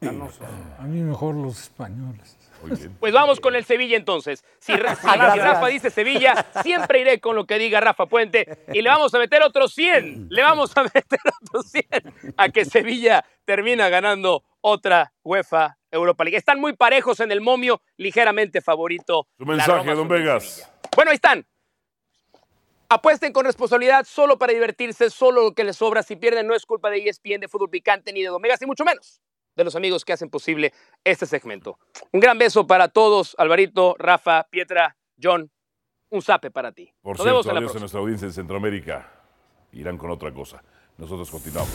ganosos. A mí mejor los españoles. Muy bien. Pues vamos con el Sevilla entonces. Si Rafa dice Sevilla, siempre iré con lo que diga Rafa Puente. Y le vamos a meter otros 100. Le vamos a meter otros 100 a que Sevilla termina ganando otra UEFA Europa League. Están muy parejos en el momio, ligeramente favorito. Su la mensaje, don Vegas. Bueno, ahí están. Apuesten con responsabilidad, solo para divertirse, solo lo que les sobra. Si pierden, no es culpa de ESPN, de Fútbol Picante, ni de Don Vegas, y mucho menos de los amigos que hacen posible este segmento. Un gran beso para todos, Alvarito, Rafa, Pietra, John. Un zape para ti. Por Nos vemos cierto, en la adiós a nuestra audiencia en Centroamérica. Irán con otra cosa. Nosotros continuamos.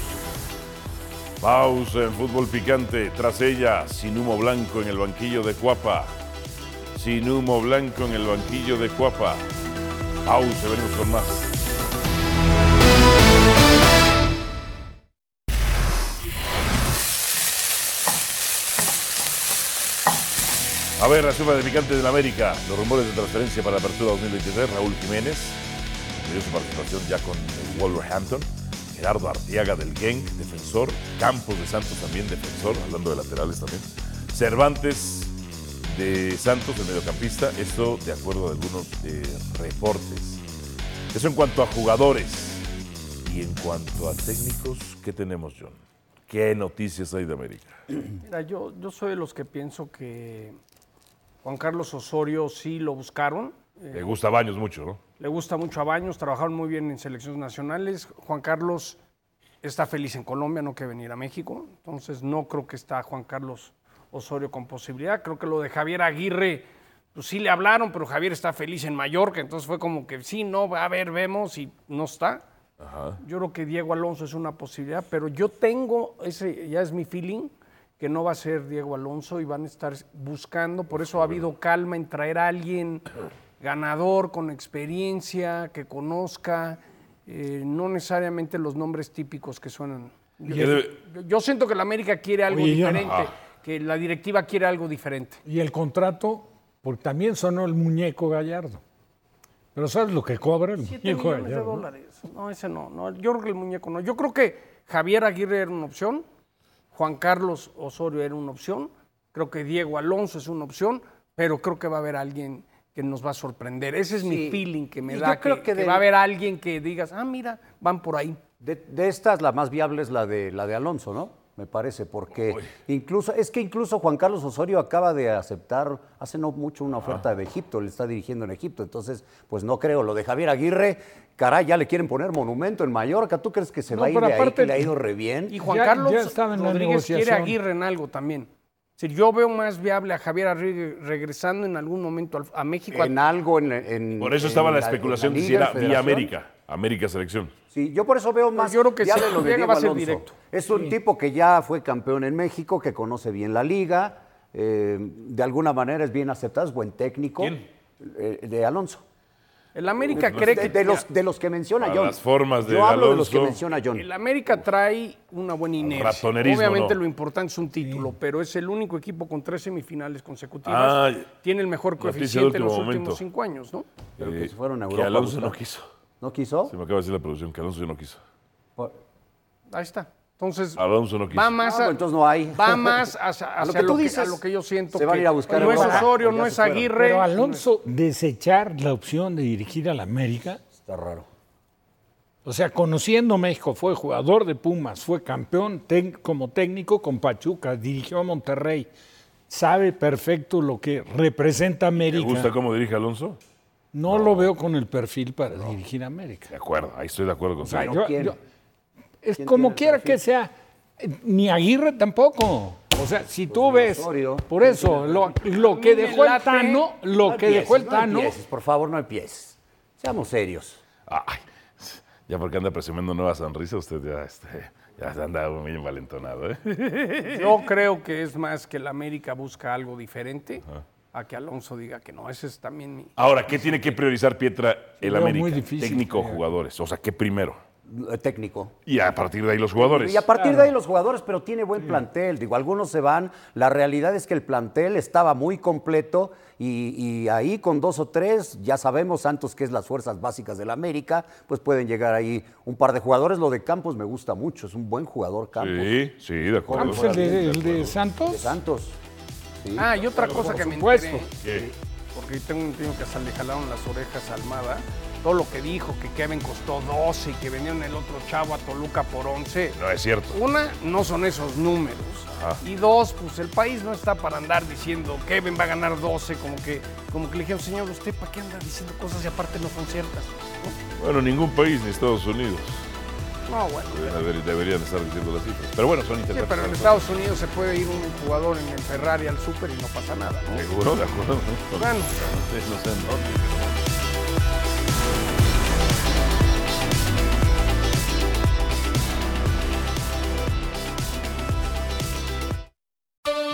Pausa en fútbol picante. Tras ella, sin humo blanco en el banquillo de Cuapa. Sin humo blanco en el banquillo de Cuapa. Pausa, venimos con más. A ver, la suma de picante de la América. Los rumores de transferencia para la apertura 2023. Raúl Jiménez, dio su participación ya con Wolverhampton. Gerardo Arteaga del Genk, defensor. Campos de Santos también, defensor, hablando de laterales también. Cervantes de Santos, el mediocampista. Esto de acuerdo a algunos eh, reportes. Eso en cuanto a jugadores. Y en cuanto a técnicos, ¿qué tenemos, John? ¿Qué noticias hay de América? Mira, yo, yo soy de los que pienso que Juan Carlos Osorio sí lo buscaron. Eh, Le gusta Baños mucho, ¿no? Le gusta mucho a Baños, trabajaron muy bien en selecciones nacionales. Juan Carlos está feliz en Colombia, no quiere venir a México. Entonces no creo que está Juan Carlos Osorio con posibilidad. Creo que lo de Javier Aguirre, pues sí le hablaron, pero Javier está feliz en Mallorca. Entonces fue como que sí, no, a ver, vemos y no está. Yo creo que Diego Alonso es una posibilidad, pero yo tengo, ese ya es mi feeling, que no va a ser Diego Alonso y van a estar buscando, por eso ha habido calma en traer a alguien ganador, con experiencia, que conozca, eh, no necesariamente los nombres típicos que suenan. Yo, yo- yo siento que la América quiere algo Oye, diferente, Ah. que la directiva quiere algo diferente. Y el contrato, porque también sonó el muñeco Gallardo. Pero ¿sabes lo que cobra el Siete muñeco millones de dólares. No, ese no, no. Yo creo que el muñeco no. Yo creo que Javier Aguirre era una opción, Juan Carlos Osorio era una opción, creo que Diego Alonso es una opción, pero creo que va a haber alguien que nos va a sorprender. Ese es mi feeling que me Y da, yo creo que, que que de- va a haber alguien que digas, ah, mira, van por ahí. De, de estas, la más viable es la de, la de Alonso, ¿no? Me parece, porque incluso, es que incluso Juan Carlos Osorio acaba de aceptar hace no mucho una oferta de Egipto, le está dirigiendo en Egipto, entonces, pues no creo. Lo de Javier Aguirre, caray, ya le quieren poner monumento en Mallorca, ¿tú crees que se No, va a ir de ahí, que le ha ido re bien? Y Juan Ya- Carlos ya Rodríguez quiere a. Aguirre en algo también. Si yo veo más viable a Javier Aguirre regresando en algún momento a México. En algo, en, en- Por eso en estaba la especulación de si era vía. América, América Selección. Sí, yo por eso veo más yo creo que viable si lo de llega Diego va a ser Alonso. directo. Es un tipo que ya fue campeón en México, que conoce bien la liga, eh, de alguna manera es bien aceptado, es buen técnico. ¿Quién? Eh, de Alonso. El América No, cree De, que de los, de los que menciona A John. las formas de Yo hablo de los que menciona John. El América trae una buena inercia. Obviamente no. lo importante es un título, pero es el único equipo con tres semifinales consecutivas. Ah, Tiene el mejor coeficiente en los último últimos cinco años, ¿no? Pero que Eh, se fueron a que Europa a Alonso no quiso. ¿No quiso? Se me acaba de decir la producción que Alonso ya no quiso. Por- Ahí está. Entonces, Alonso no quiso. va más, Ah, a, entonces no hay. va más hacia, A lo que lo, tú que, dices, a lo que yo siento. se van a que ir a buscar No es Osorio, no es. Aguirre. Pero Alonso desechar la opción de dirigir a la América, Está raro. o sea, conociendo México, fue jugador de Pumas, fue campeón como técnico con Pachuca, dirigió a Monterrey, sabe perfecto lo que representa ¿Te América. gusta cómo dirige Alonso? No, lo veo con el perfil para dirigir a América. De acuerdo, ahí estoy de acuerdo con O sea, usted. yo- ¿quién? yo- es ¿Quién como quiera que sea, ni Aguirre tampoco. O sea, si tú ni ves, Osorio. por eso, lo, lo que dejó el Tano, lo No que empieces, dejó el no Tano, empieces, por favor, no empieces. Seamos serios. Ay, ya porque anda presumiendo nueva sonrisa, usted ya, este, ya anda muy envalentonado. ¿eh? Yo creo que es más que el América busca algo diferente a que Alonso diga que no. Ese es también mi. Ahora, ¿qué tiene que priorizar Pietra el América? muy difícil, Técnico o jugadores. O sea, ¿qué primero? Eh, Técnico. Y a partir de ahí los jugadores. Y a partir de ahí los jugadores, pero tiene buen plantel. Digo, algunos se van. La realidad es que el plantel estaba muy completo y, y ahí con dos o tres, ya sabemos, Santos, que es las fuerzas básicas del América, pues pueden llegar ahí un par de jugadores. Lo de Campos me gusta mucho, es un buen jugador Campos. Sí, sí, de acuerdo. Campos, el de, el de De Santos. Santos. Sí. Ah, y otra cosa que me supuesto. enteré, ¿Qué? porque tengo un tío que hasta le jalaron las orejas a Almada, todo lo que dijo, que Kevin costó 12 y que vendieron el otro chavo a Toluca por 11. No es cierto. Una, no son esos números. Ajá. Y dos, pues el país no está para andar diciendo Kevin va a ganar 12, como que, como que le dijeron, señor, ¿usted para qué anda diciendo cosas y aparte no son ciertas? Bueno, ningún país ni Estados Unidos No, bueno. deber- deberían estar diciendo las cifras. Pero bueno, son Sí, interesantes. pero en Estados Unidos se puede ir un jugador en el Ferrari al súper y no pasa nada. ¿no? Seguro, de acuerdo. Bueno. No sé en dónde.